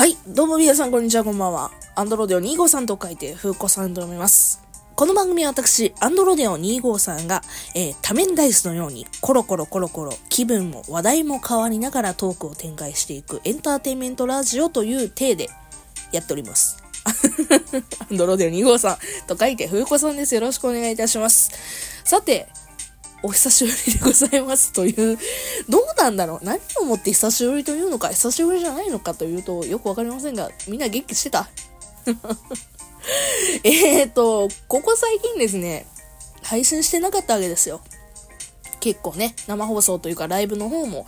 はい。どうも皆さん、こんにちは、こんばんは。アンドロデオ253と書いて、ふうこさんと読みます。この番組は私、アンドロデオ253が、えー、多面ダイスのように、コロコロコロコロ、気分も話題も変わりながらトークを展開していくエンターテインメントラジオという体でやっております。アンドロデオ253と書いて、ふうこさんです。よろしくお願いいたします。さて、お久しぶりでございますという、どうなんだろう何をもって久しぶりというのか、久しぶりじゃないのかというと、よくわかりませんが、みんな元気してた？えーと、ここ最近ですね、配信してなかったわけですよ。結構ね、生放送というかライブの方も、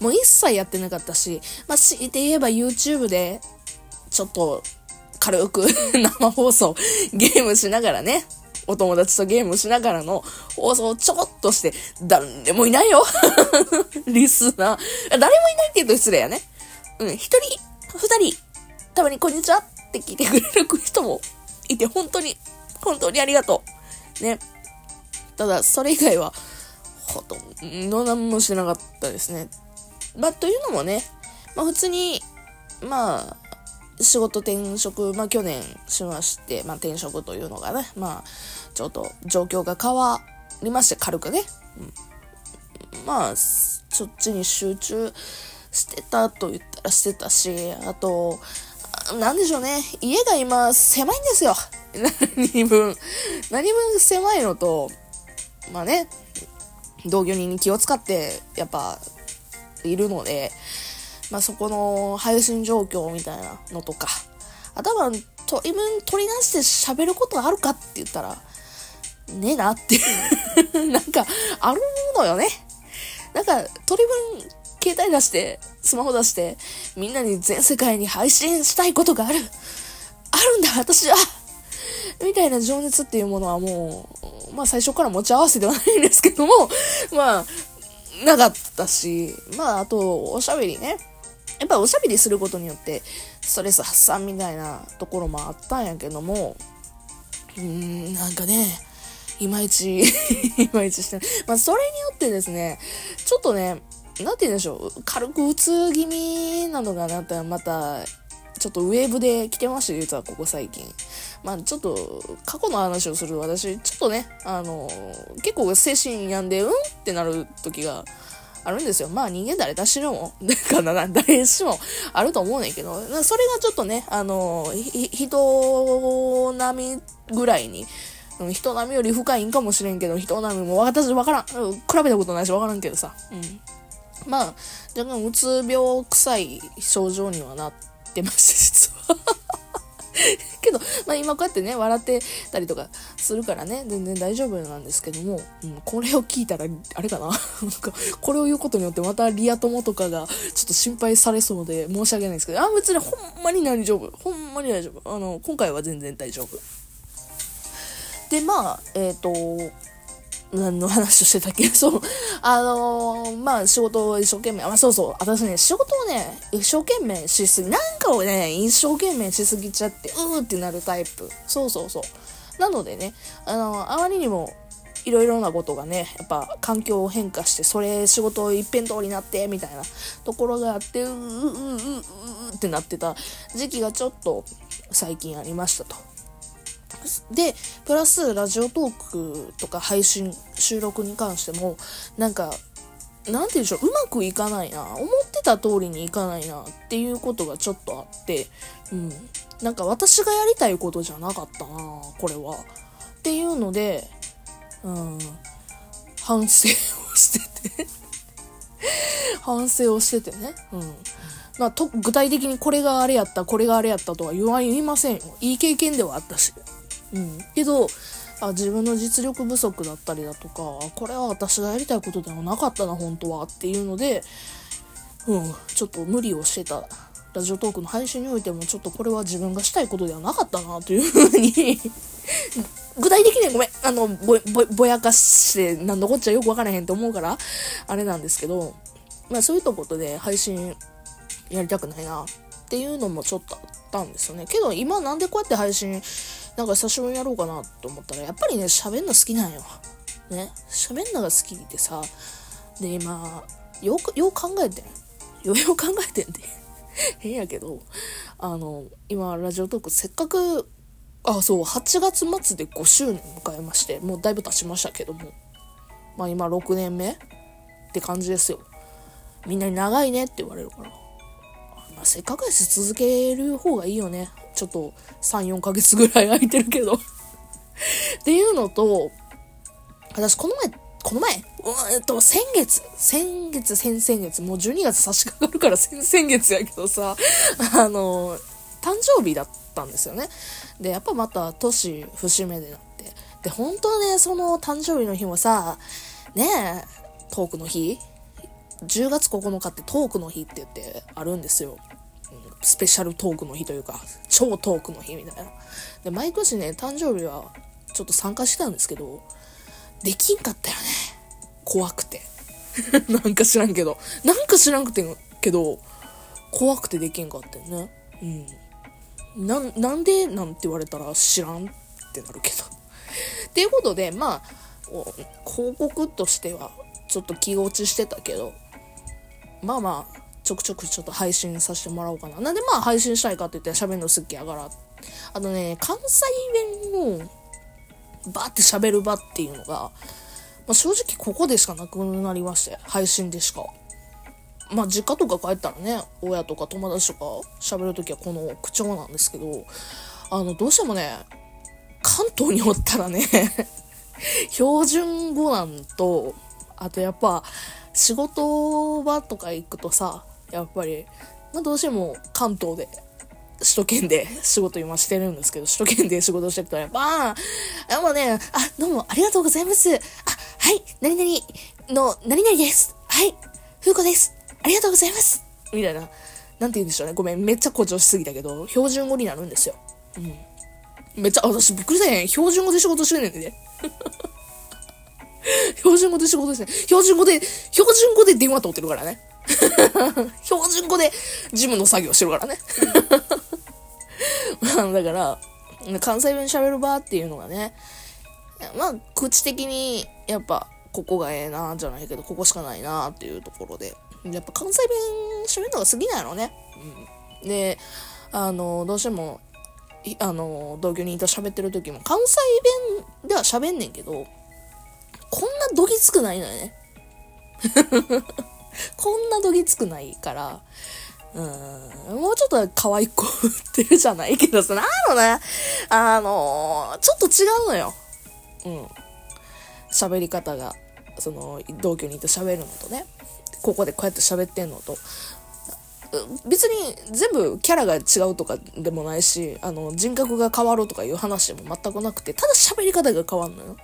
もう一切やってなかったし、まあ、強いて言えば YouTube で、ちょっと、軽く 生放送、ゲームしながらね、お友達とゲームしながらの放送をちょこっとして、誰もいないよ リスナー。誰もいないって言うと失礼やね。うん、一人、二人、たまにこんにちはって聞いてくれる人もいて、本当に、本当にありがとう。ね。ただ、それ以外は、ほとんど何もしてなかったですね。まあ、というのもね、まあ普通に、まあ、仕事転職、まあ去年しまして、まあ転職というのがね、まあ、ちょっと状況が変わりまして、軽くね。うん、まあ、そっちに集中してたと言ったらしてたし、あと、なんでしょうね。家が今狭いんですよ。何分。何分狭いのと、まあね、同居人に気を使って、やっぱ、いるので、まあそこの配信状況みたいなのとか、あとは、と、自分取り出して喋ることあるかって言ったら、ねえなっていう なんか、あるのよね。なんか、取り分、携帯出して、スマホ出して、みんなに全世界に配信したいことがある。あるんだ、私はみたいな情熱っていうものはもう、まあ最初から持ち合わせではないんですけども、まあ、なかったし、まああと、おしゃべりね。やっぱおしゃべりすることによって、ストレス発散みたいなところもあったんやけども、うーん、なんかね、いまいち、いまいちして。まあそれによってですね、ちょっとね、なんて言うんでしょう、軽くうつ気味なのがなったらまた、ちょっとウェーブで来てまして、実はここ最近。まあちょっと、過去の話をする私、ちょっとね、あの、結構精神病んで、うんってなる時があるんですよ。まあ人間誰だしも、かな、誰しもあると思うねんけど、それがちょっとね、あの、人並みぐらいに、人並みより深いんかもしれんけど、人並みも私わからん。比べたことないしわからんけどさ。うん。まあ、若干うつ病臭い症状にはなってまして、実は。けど、まあ今こうやってね、笑ってたりとかするからね、全然大丈夫なんですけども、うん、これを聞いたら、あれかな？なんか、これを言うことによってまたリア友とかがちょっと心配されそうで申し訳ないんですけど、あ、別にほんまに大丈夫。ほんまに大丈夫。あの、今回は全然大丈夫。で、まあ、えっ、ー、と、何の話をしてたっけ？そう。あのー、まあ、仕事を一生懸命、あ、そうそう。私ね、仕事をね、一生懸命しすぎ、なんかをね、一生懸命しすぎちゃって、うーってなるタイプ。そうそうそう。なのでね、あのー、あまりにも、いろいろなことがね、やっぱ環境を変化して、それ仕事を一辺倒になって、みたいなところがあって、うーうーうーうーってなってた時期がちょっと最近ありましたと。で、プラスラジオトークとか配信、収録に関しても、なんか、なんて言うんでしょう、うまくいかないな。思ってた通りにいかないなっていうことがちょっとあって、うん。なんか私がやりたいことじゃなかったなこれは。っていうので、うん、反省をしてて 反省をしててね。うん。まあ、と、具体的にこれがあれやった、これがあれやったとは言わ、言いませんよ。いい経験ではあったし。うん。けど、あ自分の実力不足だったりだとか、これは私がやりたいことではなかったな、本当は。っていうので、うん、ちょっと無理をしてた。ラジオトークの配信においても、ちょっとこれは自分がしたいことではなかったな、というふうに具体的にはごめん、あの、ぼ、やかして、なんだこっちゃよくわからへんって思うから、あれなんですけど、まあそういったことで配信やりたくないな、っていうのもちょっとあったんですよね。けど今なんでこうやって配信、なんか久しぶりにやろうかなと思ったら、やっぱりね、喋んの好きなんよ。ね。喋んのが好きでさ、で、今、よく、よく考えてん。よ よ考えてんで。変やけど、あの、今、ラジオトークせっかく、あ、そう、8月末で5周年迎えまして、もうだいぶ経ちましたけども、まあ今6年目って感じですよ。みんなに長いねって言われるから。あ、せっかくです続ける方がいいよね。ちょっと3、4ヶ月ぐらい空いてるけど っていうのと、私この前、この前、えっと、先月、先月、先々月、もう12月差し掛かるから 先々月やけどさ、あの、誕生日だったんですよね。で、やっぱまた年節目でなって。で、本当ね、その誕生日の日もさ、ねえ、トークの日？10月9日ってトークの日って言ってあるんですよ。スペシャルトークの日というか、超トークの日みたいな。で、毎年ね、誕生日はちょっと参加してたんですけど、できんかったよね。怖くて。なんか知らんけど。なんか知らんくてけど、怖くてできんかったよね。うん。な、なんでなんて言われたら知らんってなるけど。っていうことで、まあ、広告としてはちょっと気落ちしてたけど、まあまあ、ちょくちょくちょっと配信させてもらおうかな。なんでまあ配信したいかって言って喋るの好きやから。あとね、関西弁をバーって喋る場っていうのが、まあ、正直ここでしかなくなりまして、配信でしか。まあ実家とか帰ったらね、親とか友達とか喋るときはこの口調なんですけど、あの、どうしてもね、関東におったらね 標準語なんと、あとやっぱ、仕事場とか行くとさ、やっぱり、まあ、どうしても関東で、首都圏で仕事今してるんですけど、首都圏で仕事してるとやっぱ、あ、でもね、あ、どうもありがとうございます。あ、はい、何々の、何々です。はい、風子です。ありがとうございます。みたいな。なんて言うんでしょうね。ごめん、めっちゃ誇張しすぎたけど、標準語になるんですよ。うん。めっちゃ、私びっくりしたへん。標準語で仕事してんねんで、標準語で仕事ですね。標準語で、標準語で電話通ってるからね。標準語で事務の作業してるからね。まあ、だから、関西弁喋る場っていうのがね、まあ、口的に、やっぱ、ここがええな、じゃないけど、ここしかないな、っていうところで、やっぱ関西弁喋るのが好きなのね。うん。で、あの、どうしても、あの、同居人と喋ってる時も、関西弁では喋んねんけど、こんなどぎつくないのよね。こんなどぎつくないから、うん、もうちょっと可愛い子売ってるじゃないけどさ、なのね、あのー、ちょっと違うのよ。うん。喋り方が、その、同居にいて喋るのとね、ここでこうやって喋ってんのと、別に全部キャラが違うとかでもないし、あの、人格が変わるとかいう話も全くなくて、ただ喋り方が変わんのよ。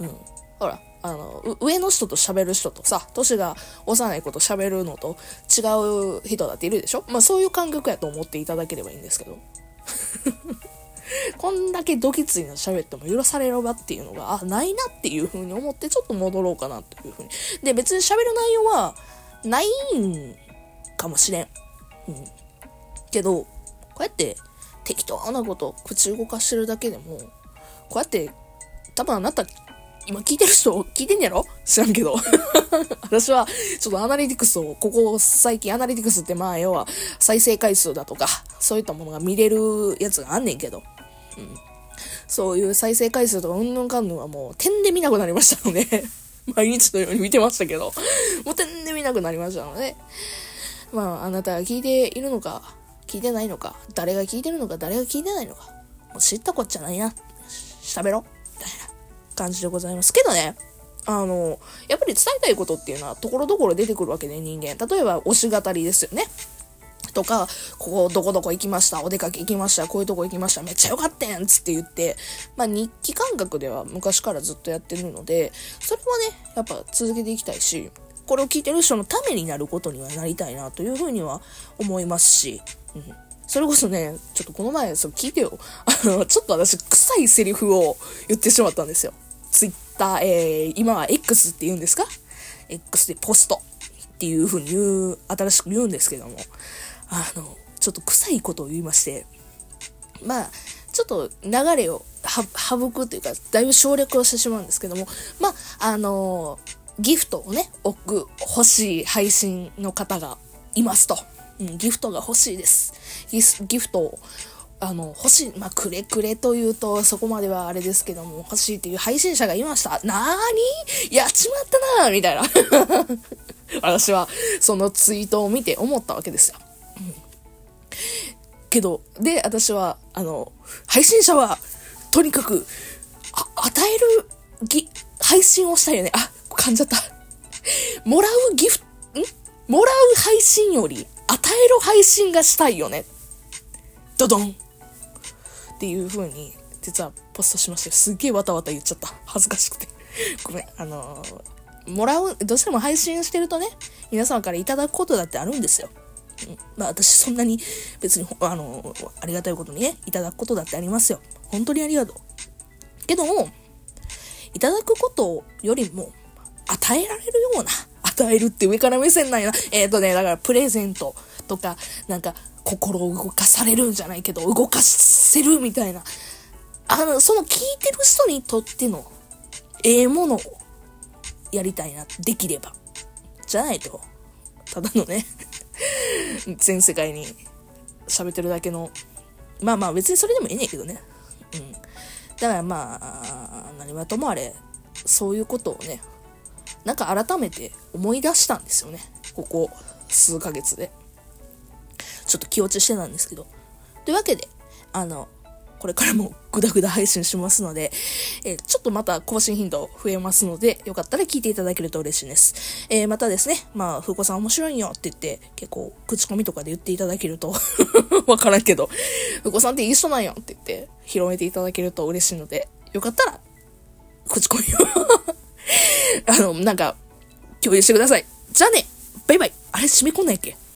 うん。ほら、あの、上の人と喋る人とさ、年が幼い子と喋るのと違う人だっているでしょ？まあそういう感覚やと思っていただければいいんですけど。こんだけドキツいな喋っても許される場っていうのが、あ、ないなっていう風に思ってちょっと戻ろうかなという風に。で、別に喋る内容はないんかもしれん。うん。けど、こうやって適当なこと口動かしてるだけでも、こうやって多分あなた今聞いてる人聞いてんやろ？知らんけど。私は、ちょっとアナリティクスを、ここ最近アナリティクスってまあ、要は再生回数だとか、そういったものが見れるやつがあんねんけど。うん。そういう再生回数とかうんぬんかんぬんはもう点で見なくなりましたので 毎日のように見てましたけど、もう点で見なくなりましたので、まあ、あなたが聞いているのか、聞いてないのか、誰が聞いてるのか、誰が聞いてないのか、もう知ったこっちゃないな。喋ろ。みたいな。感じでございます。けどね、あの、やっぱり伝えたいことっていうのは、ところどころ出てくるわけで、人間。例えば、推し語りですよね。とか、ここどこどこ行きました、お出かけ行きました、こういうとこ行きました、めっちゃ良かったやんつって言って、まあ日記感覚では昔からずっとやってるので、それはね、やっぱ続けていきたいし、これを聞いてる人のためになることにはなりたいなというふうには思いますし、うん。それこそね、ちょっとこの前、そう聞いてよ。あの、ちょっと私、臭いセリフを言ってしまったんですよ。ツイッター、えー、今は X って言うんですか ?X でポストっていう風に言う、新しく言うんですけども、あの、ちょっと臭いことを言いまして、まあ、ちょっと流れを省くというか、だいぶ省略をしてしまうんですけども、まあ、あのギフトをね、置く、欲しい配信の方がいますと。うん、ギフトが欲しいです。ギギフトを、あの、欲しい、まあ、くれくれというと、そこまではあれですけども、欲しいっていう配信者がいました。なーに？やっちまったなーみたいな。私は、そのツイートを見て思ったわけですよ。うん、けど、で、私は、あの、配信者は、とにかく、あ、与える、ぎ、配信をしたいよね。あ、噛んじゃった。もらうギフト、ん？もらう配信より、与える配信がしたいよね。ドドンっていう風に、実はポストしました。すっげえわたわた言っちゃった。恥ずかしくて。ごめん。あのー、もらう、どうしても配信してるとね、皆様からいただくことだってあるんですよ。まあ私そんなに別に、あのー、ありがたいことにね、いただくことだってありますよ。本当にありがとう。けども、いただくことよりも、与えられるような、与えるって上から目線なんやな。えっ、ー、とね、だからプレゼントとか、なんか、心を動かされるんじゃないけど、動かせるみたいな。あの、その聞いてる人にとっての、ええものをやりたいな、できれば。じゃないと、ただのね 全世界に喋ってるだけの、まあまあ別にそれでもいいねんけどね。うん。だからまあ、何はともあれ、そういうことをね、なんか改めて思い出したんですよね。ここ数ヶ月で。ちょっと気落ちしてたんですけど。というわけで、あの、これからもグダグダ配信しますので、えー、ちょっとまた更新頻度増えますので、よかったら聞いていただけると嬉しいです。えー、またですね、まあ、風子さん面白いよって言って、結構、口コミとかで言っていただけると わからんけど、風子さんっていい人なんよって言って、広めていただけると嬉しいので、よかったら、口コミを あの、なんか、共有してください。じゃあねバイバイあれ、締め込んないっけ？